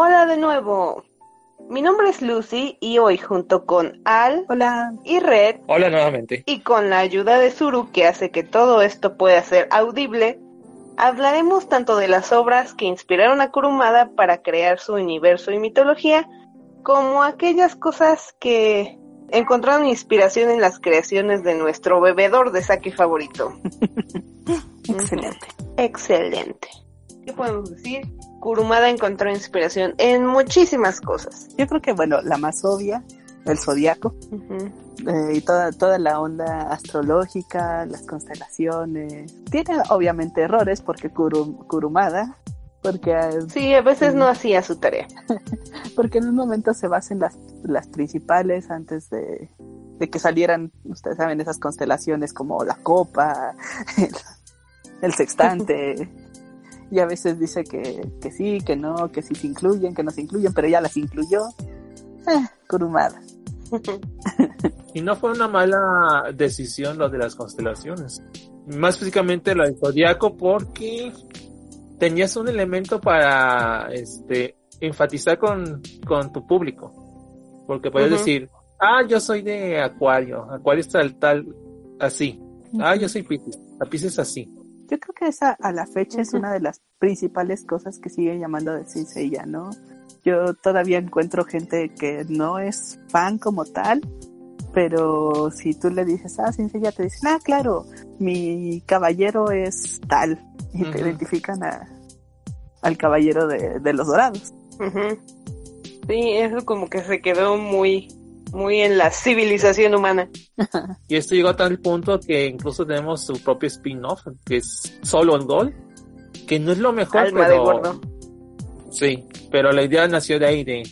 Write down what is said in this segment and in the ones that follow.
Hola de nuevo. Mi nombre es Lucy y hoy junto con Al Hola. y Red Hola nuevamente. y con la ayuda de Zuru que hace que todo esto pueda ser audible, hablaremos tanto de las obras que inspiraron a Kurumada para crear su universo y mitología, como aquellas cosas que encontraron inspiración en las creaciones de nuestro bebedor de sake favorito. Excelente. Excelente. ¿Qué podemos decir? Kurumada encontró inspiración en muchísimas cosas. Yo creo que, bueno, la más obvia, el zodiaco, eh, y toda, toda la onda astrológica, las constelaciones. Tiene obviamente errores porque Kuru- Kurumada, porque, eh, Sí, a veces no hacía su tarea. porque en un momento se basa en las, las principales antes de, de que salieran, ustedes saben, esas constelaciones como la copa, el, el sextante. Y a veces dice que, que sí, que no, que sí se incluyen, que no se incluyen, pero ya las incluyó. Eh. Y no fue una mala decisión lo de las constelaciones. Más específicamente lo del zodiaco porque tenías un elemento para este enfatizar con, con tu público. Porque puedes decir, ah, yo soy de Acuario, Acuario es tal, tal, así. Ah, yo soy Pisces, a Pisces así. Yo creo que esa a la fecha es una de las principales cosas que sigue llamando de Senseiya, ¿no? Yo todavía encuentro gente que no es fan como tal, pero si tú le dices, ah, Senseiya, te dicen, ah, claro, mi caballero es tal, y te Ujú. identifican a, al caballero de, de los dorados. Sí, eso como que se quedó muy, muy en la civilización humana. Y esto llegó a tal punto que incluso tenemos su propio spin-off, que es solo en Gol, que no es lo mejor, Alma pero de gordo. sí, pero la idea nació de ahí de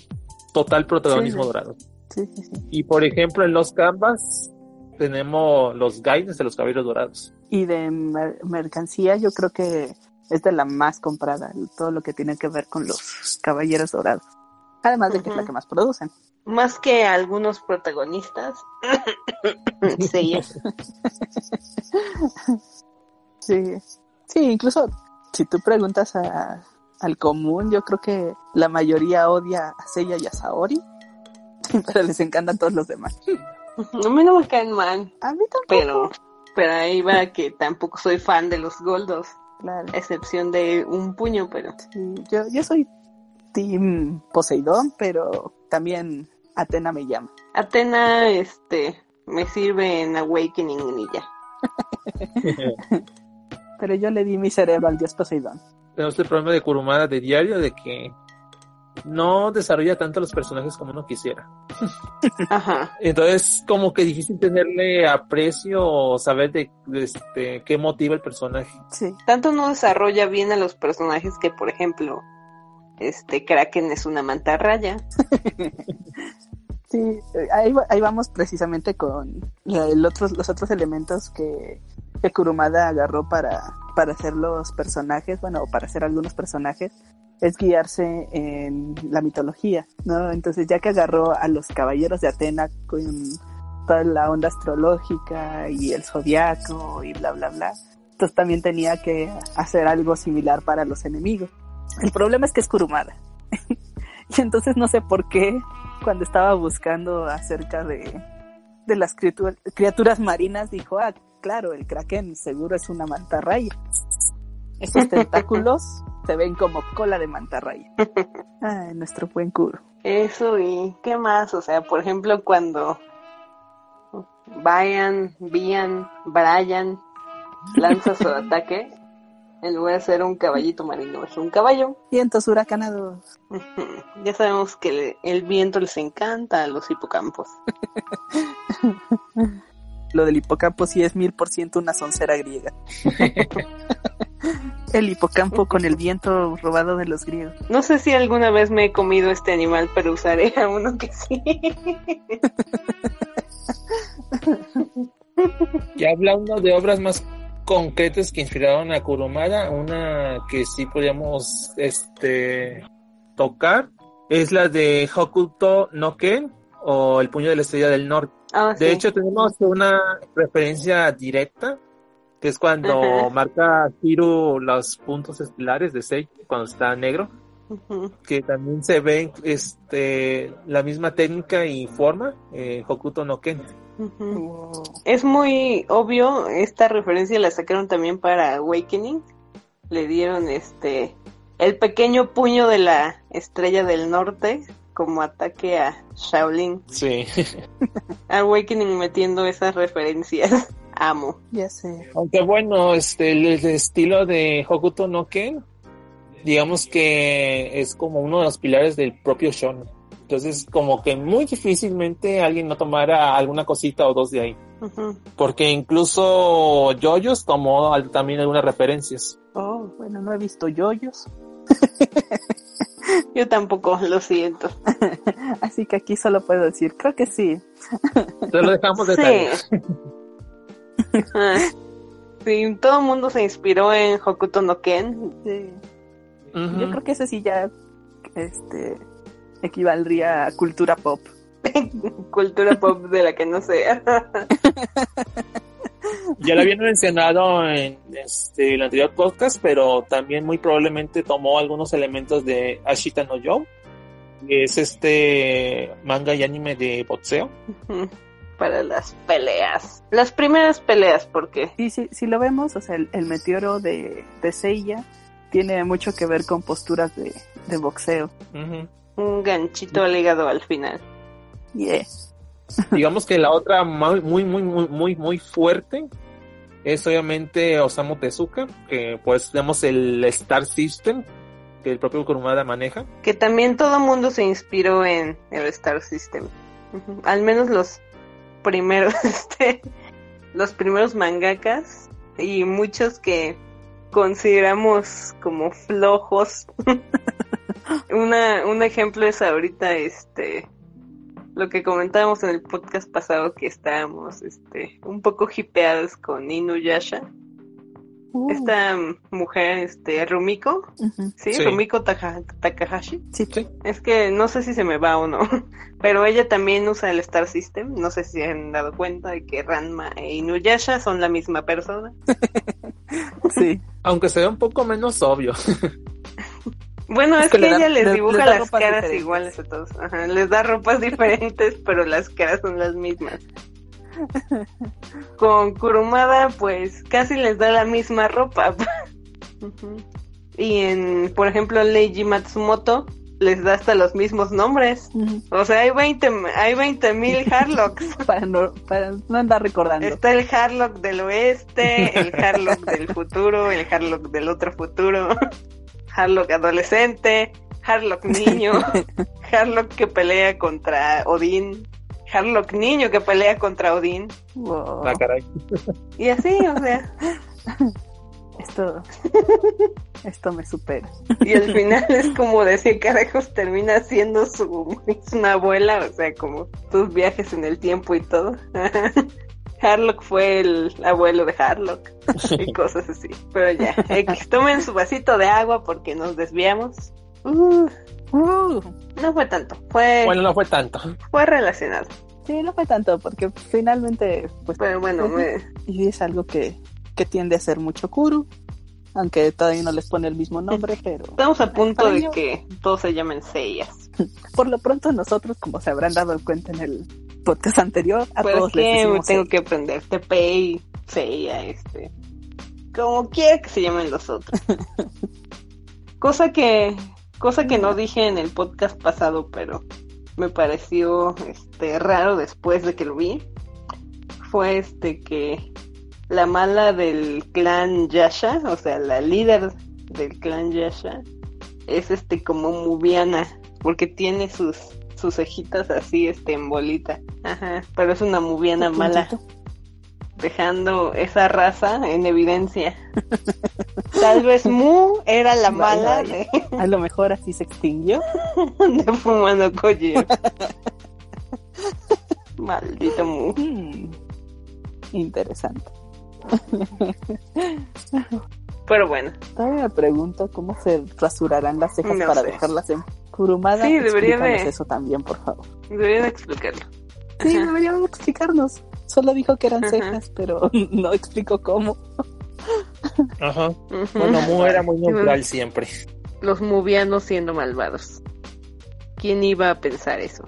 total protagonismo Sí. dorado. Sí, sí, sí. Y por ejemplo en los canvas tenemos los guides de los caballeros dorados. Y de mer- mercancía yo creo que es de la más comprada, todo lo que tiene que ver con los caballeros dorados. Además de que es la que más producen. Más que algunos protagonistas. sí, Sí, sí, incluso si tú preguntas a- al común, yo creo que la mayoría odia a Seiya y a Saori, pero les encantan todos los demás. a mí no me caen mal, A mí tampoco. pero, pero ahí va que tampoco soy fan de los goldos, Claro, a excepción de un puño, pero sí, yo, yo soy Team Poseidón, pero también Atena me llama. Atena, este, me sirve en Awakening y ya. Pero yo le di mi cerebro al dios Poseidón. tenemos el problema de Kurumada de diario de que no desarrolla tanto los personajes como uno quisiera. Ajá. Entonces, como que difícil tenerle aprecio o saber de, de este, qué motiva el personaje. Sí, Tanto no desarrolla bien a los personajes que, por ejemplo, este Kraken es una mantarraya. sí, eh, ahí, ahí vamos precisamente con el otros, los otros elementos que, que Kurumada agarró para, para hacer los personajes, bueno, para hacer algunos personajes, es guiarse en la mitología, ¿no? Entonces, ya que agarró a los caballeros de Atena con toda la onda astrológica y el zodiaco y bla, bla, bla, entonces también tenía que hacer algo similar para los enemigos. El problema es que es Kurumada. y entonces no sé por qué, cuando estaba buscando acerca de, de las criatu- criaturas marinas, dijo, ah, claro, el kraken seguro es una mantarraya. Esos tentáculos se ven como cola de mantarraya. Ay, nuestro buen Kuro. Eso y qué más, o sea, por ejemplo, cuando Brian, Bian, Brian lanza su ataque, en lugar de ser un caballito marino, es un caballo. Vientos huracanados. Ya sabemos que el viento les encanta a los hipocampos. Lo del hipocampo sí es mil por ciento una soncera griega. el hipocampo con el viento robado de los griegos. No sé si alguna vez me he comido este animal, pero usaré a uno que sí. Y hablando de obras más concretas que inspiraron a Kurumada, una que sí podríamos este tocar es la de Hokuto no Ken o El puño de la estrella del norte. Ah, De sí. hecho, tenemos una referencia directa, que es cuando marca Hiro los puntos estelares de Sei cuando está negro. Que también se ve este la misma técnica y forma en Hokuto no Ken. Wow. Es muy obvio, esta referencia la sacaron también para Awakening. Le dieron este el pequeño puño de la estrella del norte como ataque a Shaolin. Sí. Awakening metiendo esas referencias. Amo. Ya sé. Aunque bueno, este el, el estilo de Hokuto no Ken, digamos que es como uno de los pilares del propio shonen. Entonces, como que muy difícilmente alguien no tomara alguna cosita o dos de ahí. Porque incluso Yoyos tomó al- también algunas referencias. Oh, bueno, no he visto yoyos. Yo tampoco, lo siento. Así que aquí solo puedo decir, creo que sí. Te lo dejamos de tarea. Sí. Ah. Sí, todo el mundo se inspiró en Hokuto no Ken. Sí. Yo creo que ese sí ya este equivaldría a cultura pop. Cultura pop de la que no sea. Ya lo habían mencionado en este, el anterior podcast, pero también muy probablemente tomó algunos elementos de Ashita no Yo, que es este manga y anime de boxeo. Para las peleas. Las primeras peleas, porque Y si, si lo vemos, o sea, el, el meteoro de, de Seiya tiene mucho que ver con posturas de, de boxeo. Ujú. Un ganchito al hígado al final. Yeah. Digamos que la otra muy, muy, muy, muy, muy, muy fuerte es obviamente Osamu Tezuka, que pues tenemos el Star System que el propio Kurumada maneja. Que también todo mundo se inspiró en el Star System. Al menos los primeros, este, los primeros mangakas y muchos que consideramos como flojos. Una, un ejemplo es ahorita este lo que comentábamos en el podcast pasado que estábamos este un poco hipeados con Inuyasha. Uh, Esta mujer, este, Rumiko. ¿sí? Sí. Rumiko Taka- Takahashi. Sí, Sí. Es que no sé si se me va o no, pero ella también usa el Star System. No sé si se han dado cuenta de que Ranma e Inuyasha son la misma persona. sí. Aunque se ve un poco menos obvio. Bueno, Es es, que que, le da- ella les le- dibuja les las caras diferentes. iguales a todos. Ajá, les da ropas diferentes, pero las caras son las mismas. Con Kurumada, pues casi les da la misma ropa. Y en, por ejemplo, Leiji Matsumoto les da hasta los mismos nombres. O sea, hay 20 hay 20 mil Harlocks. Para no, para no andar recordando. Está el Harlock del oeste, el Harlock del futuro, el Harlock del otro futuro, Harlock adolescente, Harlock niño, Harlock que pelea contra Odín, Harlock niño que pelea contra Odín. Wow. Ah, caray. Y así, o sea, Esto, esto me supera. y al final es como decir carajos termina siendo su es una abuela, o sea, como sus viajes en el tiempo y todo. Harlock fue el abuelo de Harlock. y cosas así. Pero ya, X, tomen su vasito de agua porque nos desviamos. Uh, Uh, no fue tanto, fue, Bueno, no fue tanto. fue relacionado. sí, no fue tanto, porque finalmente, pues, Pero bueno, me- y es algo que, que tiende a ser mucho Kuru, aunque todavía no les pone el mismo nombre, pero estamos a punto de ello- que todos se llamen Seiyas. por lo pronto nosotros, como se habrán dado cuenta en el podcast anterior, a les decimos tengo que aprender TPI, Seiya, este. Como quiera que se llamen los otros. cosa que, cosa que no dije en el podcast pasado, pero me pareció este raro después de que lo vi. Fue este que la mala del clan Yasha, o sea, la líder del clan Yasha, es este como Mubiana, porque tiene sus sus cejitas así este en bolita. Ajá, pero es una Mubiana mala dejando esa raza en evidencia. Tal vez Mu era la mala vaya. de, A lo mejor así se extinguió. de Fumano Kojiro. Maldito Mu. Hmm, Interesante. Pero bueno, Todavía me pregunto cómo se rasurarán las cejas No para sé. dejarlas en Kurumada. Sí, debería de- eso también, por favor. deberían explicarlo. Sí, Ajá. deberían explicarnos. Solo dijo que eran Ajá. cejas, pero no explicó cómo. Ajá. Ujú. Bueno, Mu era muy neutral siempre. los movianos siendo malvados. ¿Quién iba a pensar eso?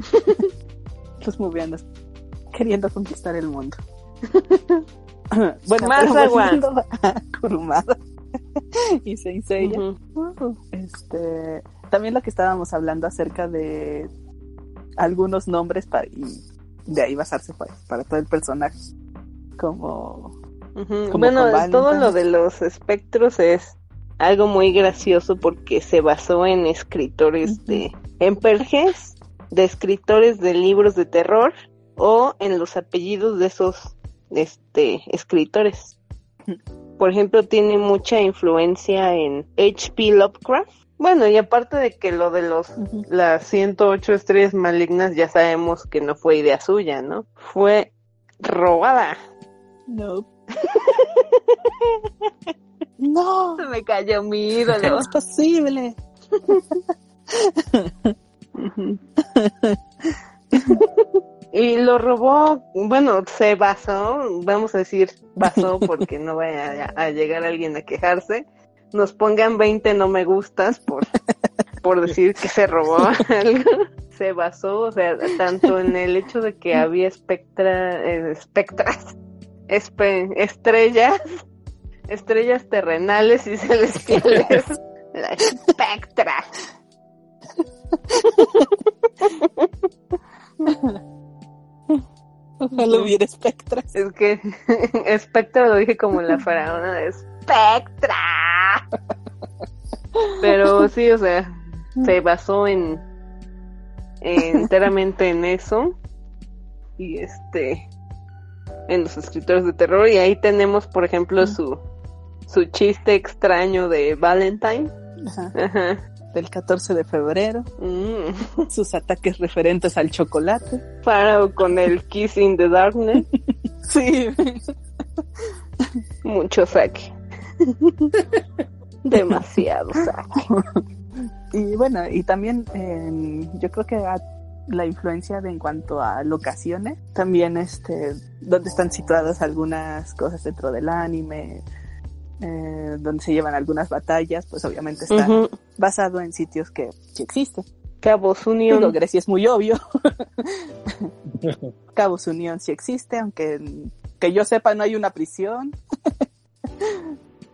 los movianos queriendo conquistar el mundo. bueno, a Kurumada y Saint Seiya, uh, este, también lo que estábamos hablando acerca de algunos nombres para, y de ahí basarse para, para todo el personaje. Como Ujú. Como Bueno, todo lo de los espectros es algo muy gracioso porque se basó en escritores de en perges de escritores de libros de terror o en los apellidos de esos este escritores. Por ejemplo, tiene mucha influencia en H.P. Lovecraft. Bueno, y aparte de que lo de los las 108 estrellas malignas ya sabemos que no fue idea suya, ¿no? Fue robada. no. no, Se me cayó mi ¿cómo ídolo. es posible? Y lo robó, bueno, se basó, vamos a decir basó porque no vaya a, a llegar alguien a quejarse. Nos pongan 20 no me gustas por, por decir que se robó algo. Se basó, o sea, tanto en el hecho de que había espectra, eh, espectras, espe- estrellas, estrellas terrenales y celestiales. La espectra. Ojalá hubiera espectras. Es que Spectra lo dije como la faraona de Spectra. Pero sí, o sea, se basó en, en- enteramente en eso. Y este en los escritores de terror. Y ahí tenemos, por ejemplo, su su chiste extraño de Valentine. Ajá. Ajá. Del 14 de febrero, Mm. sus ataques referentes al chocolate. Pharaoh con el Kiss in the Darkness. Sí. Mucho saque. Demasiado saque. Y bueno, y también eh, yo creo que a- la influencia de en cuanto a locaciones, también este, donde están situadas algunas cosas dentro del anime, eh, donde se llevan algunas batallas, pues obviamente está basado en sitios que sí existen. Cabos Digo, Unión. Grecia es muy obvio. Cabos Unión sí existe, aunque que yo sepa no hay una prisión.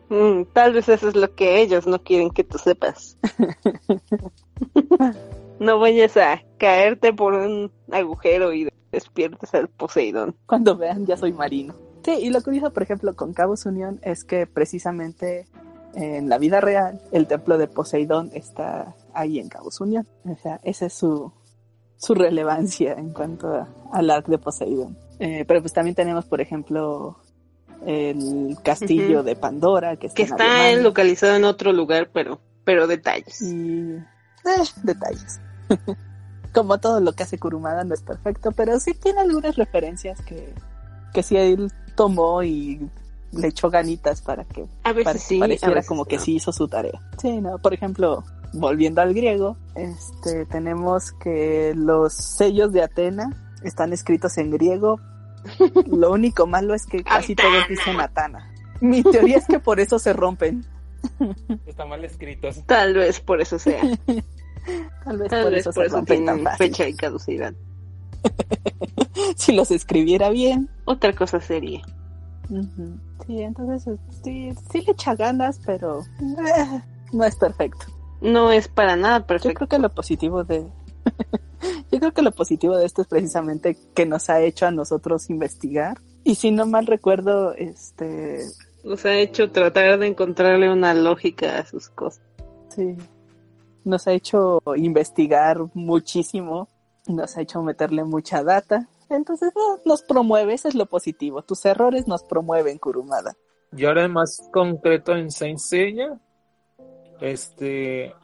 Mm, tal vez eso es lo que ellos no quieren que tú sepas. no vayas a caerte por un agujero y despiertes al Poseidón. Cuando vean, ya soy marino. Sí, y lo curioso, por ejemplo, con Cabos Unión es que precisamente en la vida real el templo de Poseidón está ahí en Cabos Unión. O sea, esa es su, su relevancia en cuanto a- al arc de Poseidón. Eh, pero pues también tenemos, por ejemplo, el castillo de Pandora, que está, Que está localizado en otro lugar, pero, pero detalles. Y eh, detalles. Como todo lo que hace Kurumada no es perfecto, pero sí tiene algunas referencias que, que sí él tomó y le echó ganitas para que A veces pare- sí, a pareciera veces como que sí hizo su tarea. Sí, no, por ejemplo, volviendo al griego, este tenemos que los sellos de Atena están escritos en griego. Lo único malo es que casi Atana. todos dicen Atana. Mi teoría es que por eso se rompen. Está mal escrito. Tal vez por eso sea. Tal vez Tal por vez eso por se eso rompen tan fácil. fecha y caducidad. si los escribiera bien. Otra cosa sería. Sí, entonces sí, sí le echa ganas, pero eh, no es perfecto. No es para nada Yo perfecto. creo que lo positivo de yo creo que lo positivo de esto es precisamente que nos ha hecho a nosotros investigar. Y si no mal recuerdo, este Nos ha hecho tratar de encontrarle una lógica a sus cosas. sí, nos ha hecho investigar muchísimo, nos ha hecho meterle mucha data. Entonces no, nos promueve, eso es lo positivo. Tus errores nos promueven, Kurumada. Y ahora más concreto en Saint Seiya, este,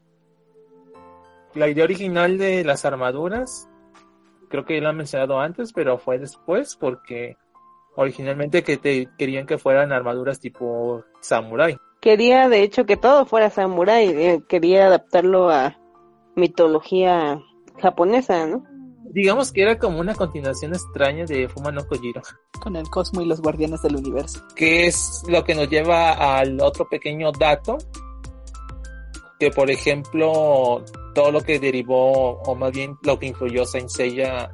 la idea original de las armaduras, creo que ya lo han mencionado antes, pero fue después porque originalmente que te querían que fueran armaduras tipo samurai. Quería, de hecho, que todo fuera samurái. eh, Quería adaptarlo a mitología japonesa, ¿no? Digamos que era como una continuación extraña de Fuma no Kojiro, Con el Cosmo y los Guardianes del Universo. que es lo que nos lleva al otro pequeño dato, que por ejemplo todo lo que derivó o más bien lo que influyó Saint Seiya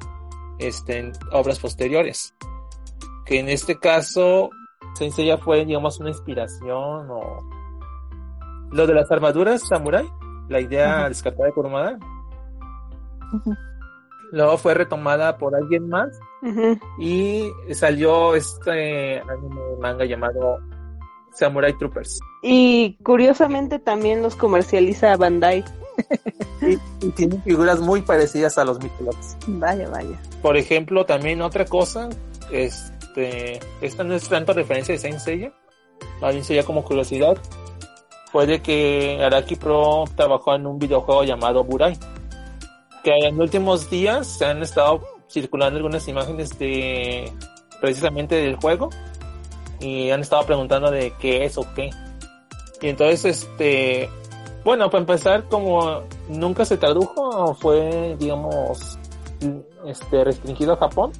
este, en obras posteriores. Que en este caso Saint Seiya fue digamos una inspiración o lo de las armaduras samurai la idea descartada de Kurumada luego fue retomada por alguien más y salió este anime manga llamado Samurai Troopers Y curiosamente también los comercializa Bandai. y, y tienen figuras muy parecidas a los Mythologs. Vaya, vaya. Por ejemplo, también otra cosa, este, esta no es tanto referencia de Saint Seiya, más bien sería como curiosidad, fue de que Araki Pro trabajó en un videojuego llamado Burai, que en los últimos días se han estado circulando algunas imágenes de precisamente del juego y han estado preguntando de qué es o qué. Y entonces, este, bueno, para empezar, como nunca se tradujo, fue, digamos, este, restringido a Japón.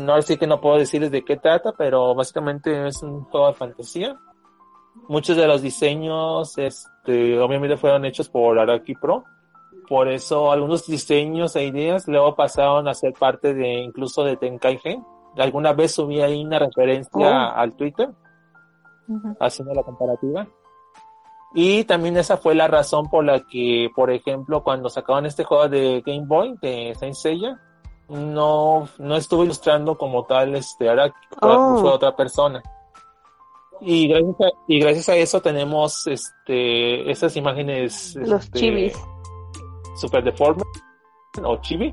No así que no puedo decirles de qué trata, pero básicamente es un juego de fantasía. Muchos de los diseños, este, obviamente fueron hechos por Araki Pro. Por eso algunos diseños e ideas luego pasaron a ser parte de incluso de Tenkai Gen. Alguna vez subí ahí una referencia Oh. al Twitter haciendo la comparativa. Y también esa fue la razón por la que, por ejemplo, cuando sacaban este juego de Game Boy de Saint Seiya, no, no estuvo ilustrando como tal este Araki, fue, Oh. fue otra persona. Y gracias a, y gracias a eso tenemos este esas imágenes Los este, chivis. Super deformes o chibi.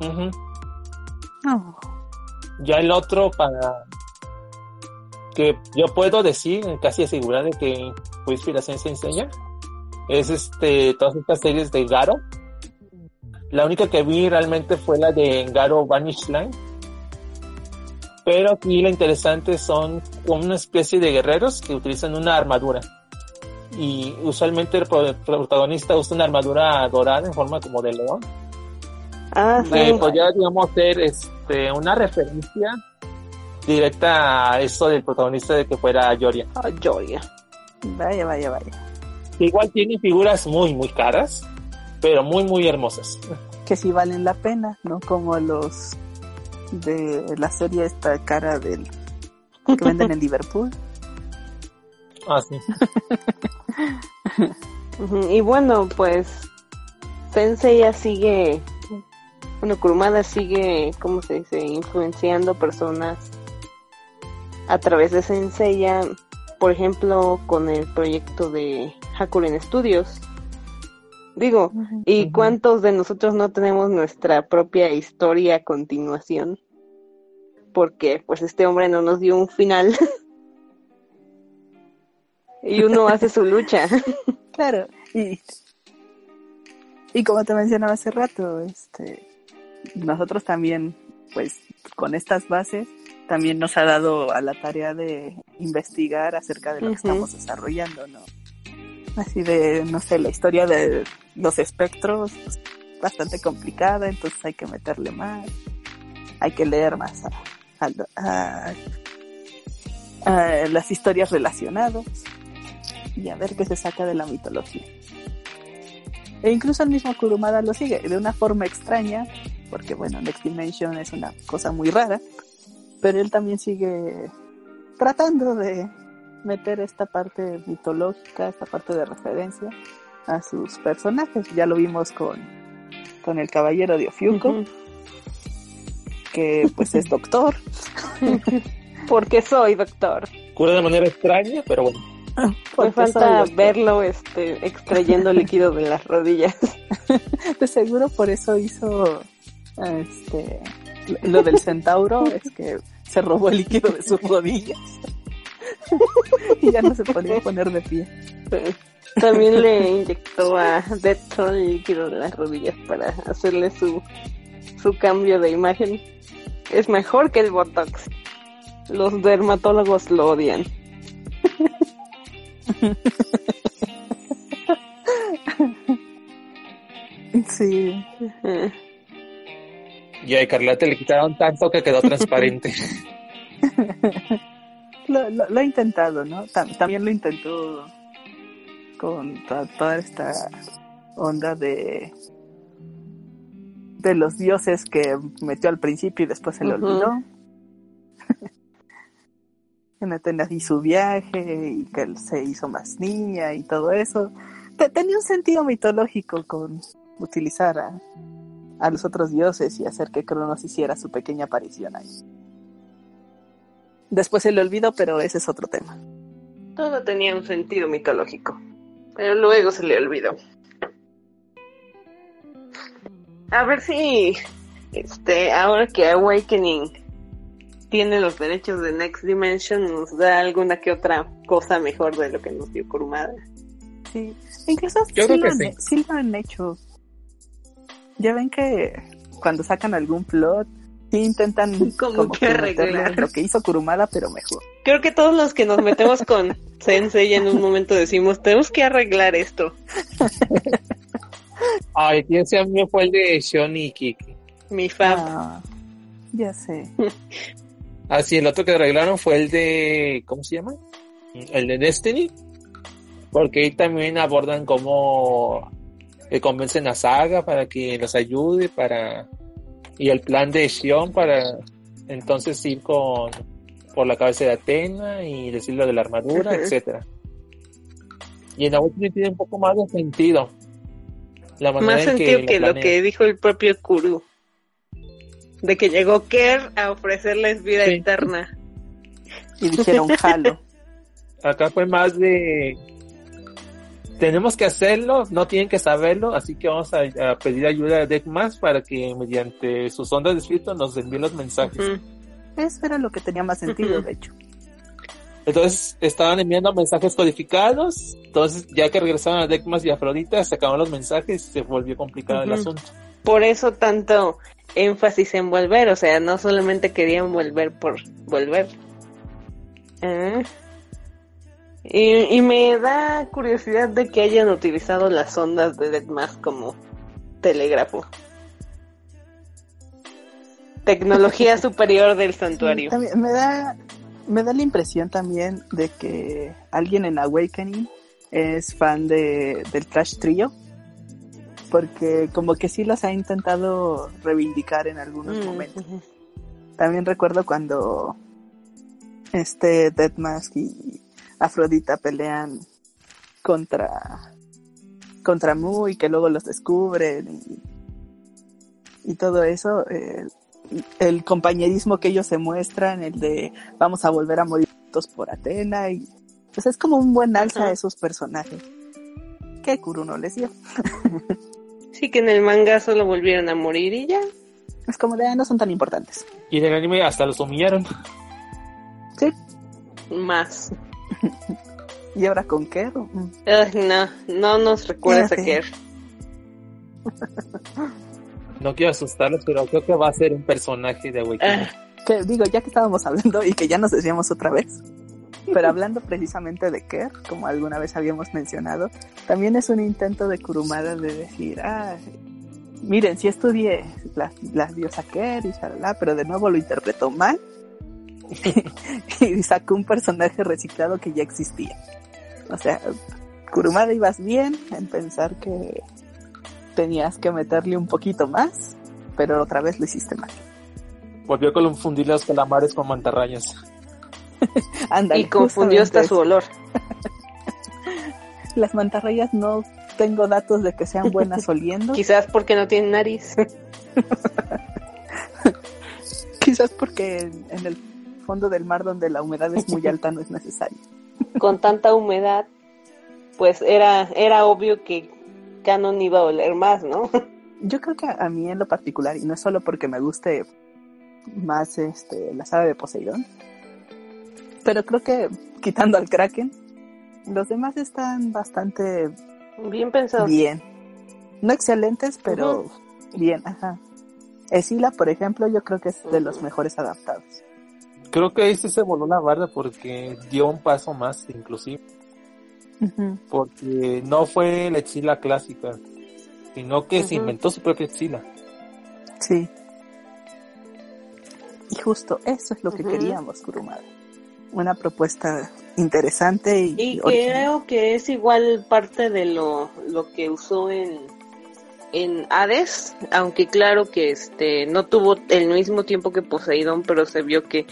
Ujú. No. Ya el otro para que yo puedo decir, casi asegurar de que fue inspiración se enseña, es este, todas estas series de Garo. La única que vi realmente fue la de Garo Vanish Line. Pero aquí lo interesante son como una especie de guerreros que utilizan una armadura. Y usualmente el pro- protagonista usa una armadura dorada en forma como de león Ah, que sí. podría, digamos, ser este, una referencia directa a eso del protagonista de que fuera Yoria. Ah, Joya. Vaya, vaya, vaya. Que igual tiene figuras muy, muy caras, pero muy, muy hermosas. Que sí valen la pena, ¿no? Como los de la serie esta cara del que venden en Liverpool. Ah, sí. Y bueno, pues Sensei ya sigue, bueno, Kurumada sigue, ¿cómo se dice?, influenciando personas a través de Senseiya, por ejemplo, con el proyecto de Hakuren Studios. Digo, ¿y cuántos de nosotros no tenemos nuestra propia historia a continuación? Porque pues este hombre no nos dio un final. y uno hace su lucha. Claro, y, y como te mencionaba hace rato, este, nosotros también, pues, con estas bases, también nos ha dado a la tarea de investigar acerca de lo que estamos desarrollando, ¿no? Así de, no sé, la historia de los espectros, pues, bastante complicada, entonces hay que meterle más, hay que leer más a, a- a- a las historias relacionadas y a ver qué se saca de la mitología. E incluso el mismo Kurumada lo sigue de una forma extraña, porque bueno, Next Dimension es una cosa muy rara, pero él también sigue tratando de meter esta parte mitológica, esta parte de referencia a sus personajes. Ya lo vimos con, con el caballero de Ofiuco, que pues es doctor. Porque soy doctor. Cura de manera extraña, pero bueno. Me falta verlo este, extrayendo líquido de las rodillas. De seguro por eso hizo este lo del centauro, es que se robó el líquido de sus rodillas. y ya no se podía poner de pie. También le inyectó a Deadpool el líquido de las rodillas para hacerle su, su cambio de imagen. Es mejor que el Botox. Los dermatólogos lo odian. Sí, Y a Escarlata le quitaron tanto que quedó transparente. lo, lo- lo ha intentado, ¿no? Tam- también lo intentó con to- toda esta onda de de los dioses que metió al principio y después se le olvidó. No tenía así su viaje y que él se hizo más niña y todo eso. Te- tenía un sentido mitológico con utilizar a, a los otros dioses y hacer que Cronos hiciera su pequeña aparición ahí. Después se le olvidó, pero ese es otro tema. Todo tenía un sentido mitológico, pero luego se le olvidó. A ver si, este, ahora que Awakening tiene los derechos de Next Dimension, nos da alguna que otra cosa mejor de lo que nos dio Kurumada. Sí, incluso Yo sí, lo han, sí. sí lo han hecho. Ya ven que cuando sacan algún plot, sí intentan Como que arreglar. lo que hizo Kurumada, pero mejor. Creo que todos los que nos metemos con Sensei en un momento decimos, tenemos que arreglar esto. Ay, que ese a mí fue el de Shon y Kiki. Mi fab. Ah, ya sé. Ah, sí, el otro que arreglaron fue el de, ¿cómo se llama? El de Destiny. Porque ahí también abordan cómo eh, convencen a Saga para que los ayude para y el plan de Shion para entonces ir con por la cabeza de Atena y decir lo de la armadura, etcétera. Y en Awakening tiene un poco más de sentido. La manera Más en sentido que lo que dijo el propio Kuru. De que llegó Kerr a ofrecerles vida Sí. eterna. Y dijeron jalo. Acá fue más de tenemos que hacerlo, no tienen que saberlo, así que vamos a, a pedir ayuda a Deckmas para que mediante sus ondas de espíritu nos envíe los mensajes. Eso era lo que tenía más sentido, de hecho. Entonces estaban enviando mensajes codificados, entonces ya que regresaron a Deckmas y Afrodita, sacaban los mensajes y se volvió complicado el asunto. Por eso tanto énfasis en volver, o sea, no solamente querían volver por volver. Ah. Y, y me da curiosidad de que hayan utilizado las ondas de Deadmask como telégrafo. Tecnología superior del santuario. También me da, me da la impresión también de que alguien en Awakening es fan de, del Trash Trio. Porque como que sí los ha intentado reivindicar en algunos Mm, momentos. También recuerdo cuando este Deadmask y Afrodita pelean contra contra Mu y que luego los descubren y, y todo eso. eh, el compañerismo que ellos se muestran, el de vamos a volver a morir juntos por Atena y pues es como un buen alza Ajá. a esos personajes. Que Kuru no les dio. Sí que en el manga solo volvieron a morir y ya. Es como de "Ah, no son tan importantes. Y en el anime hasta los humillaron. Sí. Más. Y ahora con Kero. Ay, no, no nos recuerdes a. Kerr. No quiero asustarlos, pero creo que va a ser un personaje de Awakening. Ah, que digo, ya que estábamos hablando y que ya nos decíamos otra vez, pero hablando precisamente de Kerr, como alguna vez habíamos mencionado, también es un intento de Kurumada de decir, ah, miren, sí estudié la, la diosa Kerr y shalala, pero de nuevo lo interpretó mal y sacó un personaje reciclado que ya existía. O sea, Kurumada ibas bien en pensar que tenías que meterle un poquito más, pero otra vez lo hiciste mal. Volvió a confundir los calamares con mantarrayas. Y confundió hasta su olor. Las mantarrayas no tengo datos de que sean buenas oliendo. Quizás porque no tienen nariz. Quizás porque en, en el fondo del mar donde la humedad es muy alta no es necesario. Con tanta humedad, pues era, era obvio que Canon iba a oler más, ¿no? Yo creo que a mí en lo particular, y no es solo porque me guste más este la saga de Poseidón, pero creo que quitando al Kraken, los demás están bastante Bien pensado. bien. No excelentes, pero bien, ajá. Esila, por ejemplo, yo creo que es de los mejores adaptados. Creo que ahí sí se voló la barda porque dio un paso más, inclusive. Porque no fue la Exila clásica, sino que se inventó su propia Exila. Sí. Y justo eso es lo que queríamos, Kurumada. una propuesta interesante y, Y original. creo que es igual parte de lo, lo que usó en, en Hades, aunque claro que este no tuvo el mismo tiempo que Poseidón, pero se vio que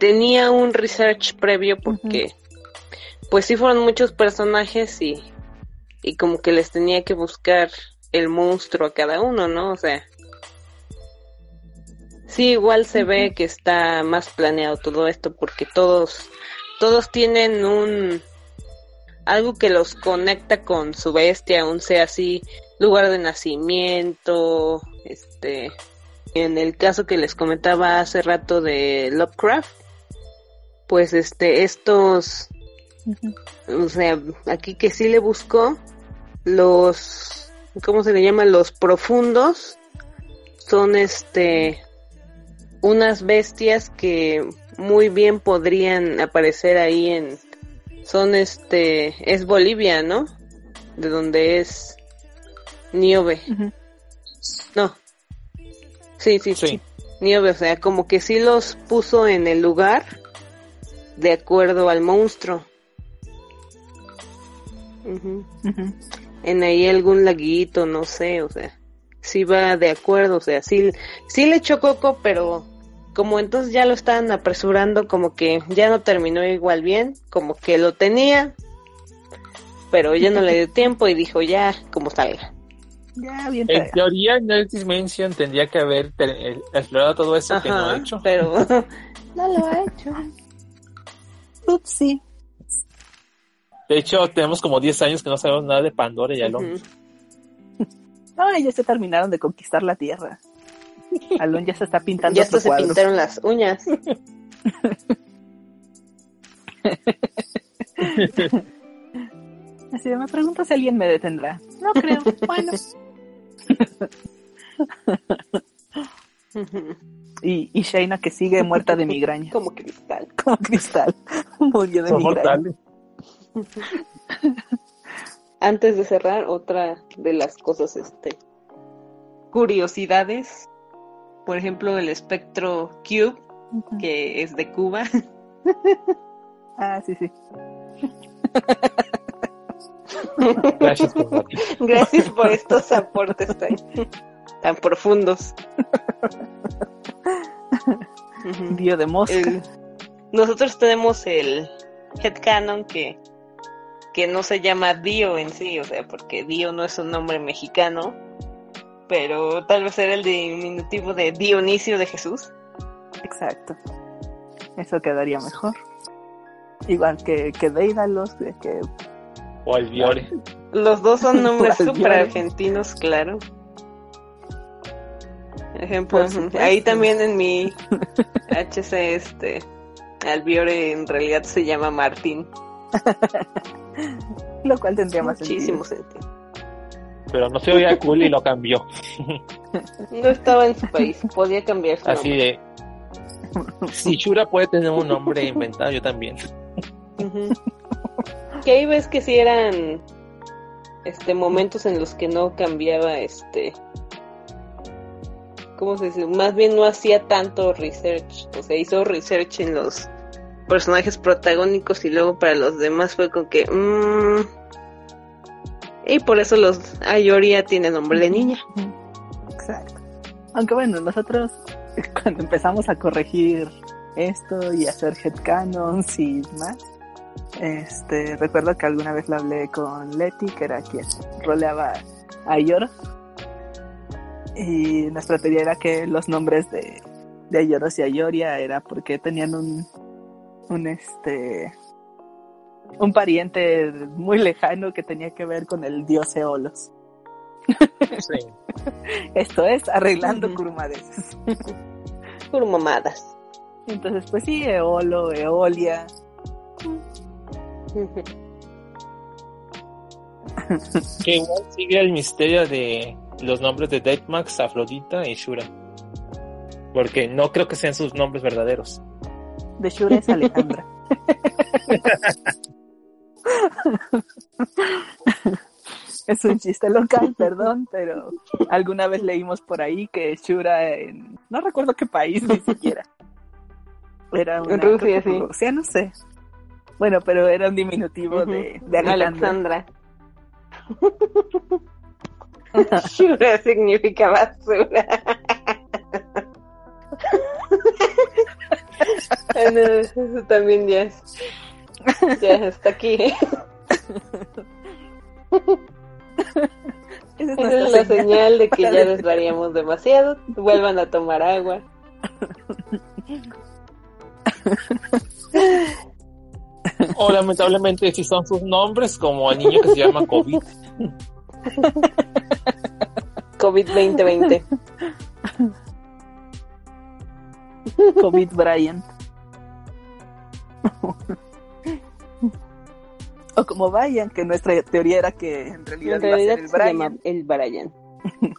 tenía un research previo porque pues sí fueron muchos personajes y, y como que les tenía que buscar el monstruo a cada uno, ¿no? O sea, sí igual se ve que está más planeado todo esto porque todos todos tienen un algo que los conecta con su bestia, aún sea así lugar de nacimiento, este en el caso que les comentaba hace rato de Lovecraft, pues este estos O sea, aquí que sí le buscó los ¿cómo se le llaman? los profundos son este unas bestias que muy bien podrían aparecer ahí en son este es Bolivia, ¿no? De donde es Niobe. No. Sí, sí, sí. Sí. Niobe, o sea, como que sí los puso en el lugar de acuerdo al monstruo. Ujú. Ujú. En ahí algún laguito, no sé, o sea, sí va de acuerdo, o sea, sí, sí le echó coco, pero como entonces ya lo estaban apresurando, como que ya no terminó igual bien, como que lo tenía, pero ya no le dio tiempo y dijo ya, como salga. Ya, bien En teoría, Nerd Dimension tendría que haber eh, explorado todo eso que no ha Ajá, hecho. pero no lo ha hecho. Ups, sí. De hecho, tenemos como 10 años que no sabemos nada de Pandora y Alon. Ujú. No, ya se terminaron de conquistar la tierra. Alon ya se está pintando Ya se cuadro. pintaron las uñas. Así de, me pregunto si alguien me detendrá. No creo. bueno. Y, y Shaina que sigue muerta de migraña. Como cristal. Como cristal. Murió de Son migraña. Antes de cerrar, otra de las cosas, este, curiosidades, por ejemplo, el espectro Cube, que es de Cuba. Ah, sí, sí. Gracias por Mati. Gracias por estos aportes tan, tan profundos. Dio de mosca. El- nosotros tenemos el headcanon que, que no se llama Dio en sí, o sea, porque Dio no es un nombre mexicano, pero tal vez era el diminutivo de Dionisio de Jesús. Exacto. Eso quedaría mejor. Igual que, que Déidalos, que, que O Albiore. Los dos son nombres súper argentinos, claro. Ejemplo, ahí también en mi HC, este, Albiore en realidad se llama Martín. lo cual tendría más Muchísimo sentido. sentido. Pero no se oía cool y lo cambió. No estaba en su país, podía cambiar su Así nombre. de. Si Shura puede tener un nombre inventado, yo también. Que ahí ves que sí eran este momentos en los que no cambiaba este ¿cómo se dice? Más bien no hacía tanto research, o sea, hizo research en los personajes protagónicos y luego para los demás fue con que mm, y por eso los Ayoria tiene nombre de niña. Exacto. Aunque bueno, nosotros cuando empezamos a corregir esto y hacer headcanons y más, este, recuerdo que alguna vez lo hablé con Leti, que era quien roleaba a Ayoro. Y nuestra teoría era que los nombres de, de Ayoros y Ayoria era porque tenían un, un este, un pariente muy lejano que tenía que ver con el dios Eolos. Sí. Esto es arreglando Ujú. Kurumadeses. Por mamadas. Entonces, pues sí, Eolo, Eolia. Que igual sigue el misterio de los nombres de Deathmax, Afrodita y Shura. Porque no creo que sean sus nombres verdaderos. De Shura es Alejandra. es un chiste local, perdón, pero alguna vez leímos por ahí que Shura en... No recuerdo qué país ni siquiera. Era una Rusia, sí. Rusia, no sé. Bueno, pero era un diminutivo de, de Alejandra. Alexandra. Shura significa basura. Ah, no, eso también ya es. Ya está aquí. Esa es Esa nuestra es la señal de que ya decir- desvariamos demasiado. Vuelvan a tomar agua. O lamentablemente si son sus nombres, como el niño que se llama COVID. COVID 2020. COVID Bryant. O como vayan, que nuestra teoría era que en realidad, En realidad iba a se ser el llama Brian. el Brian.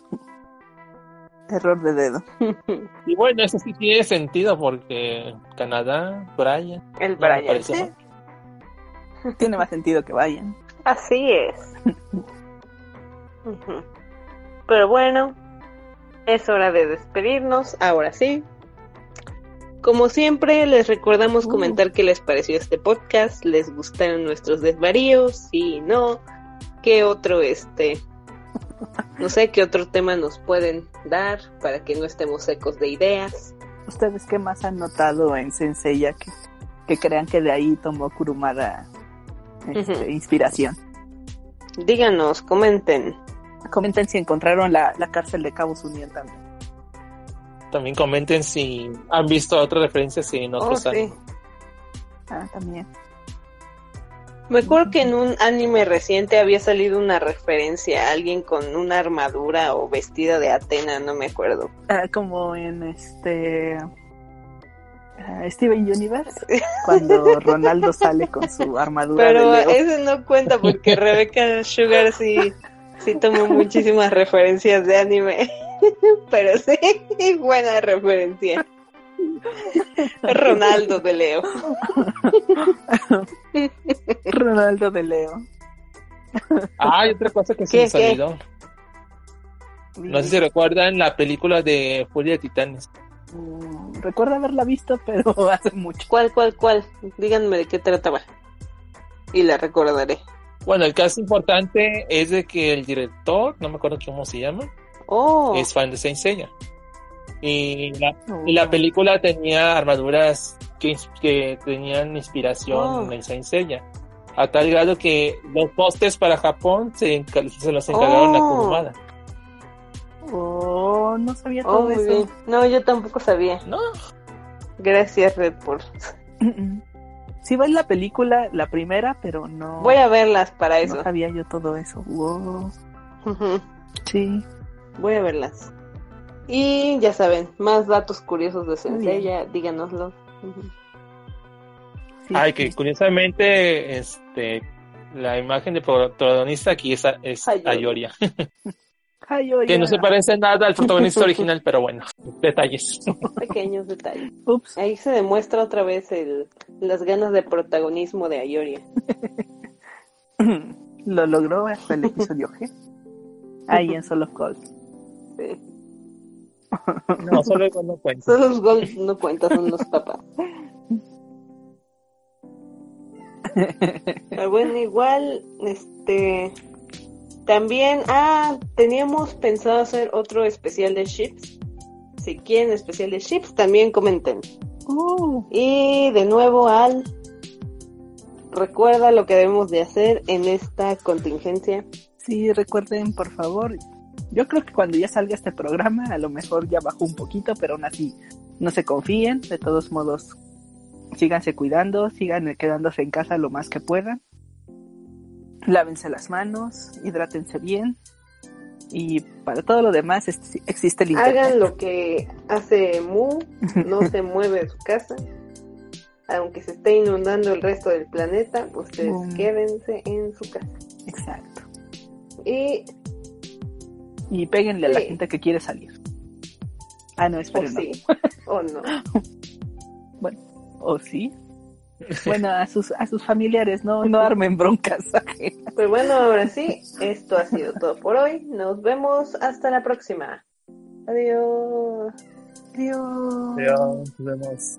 Error de dedo. Y bueno, eso sí tiene sentido porque Canadá, Brian. El Brian. sí. Tiene más sentido que vayan. Así es. Pero bueno, es hora de despedirnos. Ahora sí. Como siempre, les recordamos Uh. comentar qué les pareció este podcast. ¿Les gustaron nuestros desvaríos? Sí, no. ¿Qué otro, este... No sé qué otro tema nos pueden dar para que no estemos secos de ideas. ¿Ustedes qué más han notado en Senseiya que, que crean que de ahí tomó Kurumada este, inspiración? Díganos, comenten. Comenten si encontraron la, la cárcel de Cabo Unión también. También comenten si han visto otras referencias en Oh, otros sí. animes. Ah, también. Me acuerdo que en un anime reciente había salido una referencia a alguien con una armadura o vestida de Atena, no me acuerdo. Ah, como en este ah, Steven Universe, cuando Ronaldo sale con su armadura Pero de Leo. ese no cuenta porque Rebecca Sugar sí, sí tomó muchísimas referencias de anime. Pero sí, buena referencia. Ronaldo de Leo. Ronaldo de Leo. Ah, y otra cosa que se ¿Qué, nos qué? olvidó. No sé si recuerdan la película de Furia de Titanes. Mm, Recuerdo haberla visto, pero hace mucho. ¿Cuál, cuál, cuál? Díganme de qué trataba. Y la recordaré. Bueno, el caso importante es de que el director, no me acuerdo cómo se llama, Oh, es fan de Saint Seiya. Y la, y la película tenía armaduras que, tenían inspiración Oh. en Saint Seiya. A tal grado que los postes para Japón se, se los encargaron a Oh. Kurumada. Oh, no sabía oh, todo eso. bien. No, yo tampoco sabía. No, Gracias, Red, por... Sí, ves la película, la primera, pero no, Voy a verlas para no eso. sabía yo todo eso. Wow. Sí. Voy a verlas. Y ya saben, más datos curiosos de Muy Senseiya, díganoslo. Ujú. sí, ay, sí. que curiosamente, este, la imagen de protagonista aquí es, es Ayoria. Ayoria, que no se parece nada al protagonista original, pero bueno, detalles. Pequeños detalles. Ups. Ahí se demuestra otra vez el, las ganas de protagonismo de Ayoria. Lo logró hasta el episodio G. Ahí en Solo Call. Sí. No, solo cuando cuento. Son los gols no cuentan, son los papás. Pero bueno, igual, este, también, ah, teníamos pensado hacer otro especial de Ships. Si quieren especial de Ships, también comenten. Uh, Y de nuevo, Al, recuerda lo que debemos de hacer en esta contingencia. sí, recuerden, por favor. Yo creo que cuando ya salga este programa, a lo mejor ya bajó un poquito, pero aún así, no se confíen. De todos modos, síganse cuidando, sigan quedándose en casa lo más que puedan. Lávense las manos, hidrátense bien. Y para todo lo demás existe el internet. Hagan lo que hace Mu, no se mueve de su casa. Aunque se esté inundando el resto del planeta, ustedes Mm. quédense en su casa. Exacto. Y Y péguenle a la gente que quiere salir. Ah, no, o esperen, no. sí, o no. ¿O sí? Bueno, a sus, a sus familiares, no, no armen broncas. Pues bueno, ahora sí, esto ha sido todo por hoy. Nos vemos hasta la próxima. Adiós. Adiós. Adiós, nos vemos.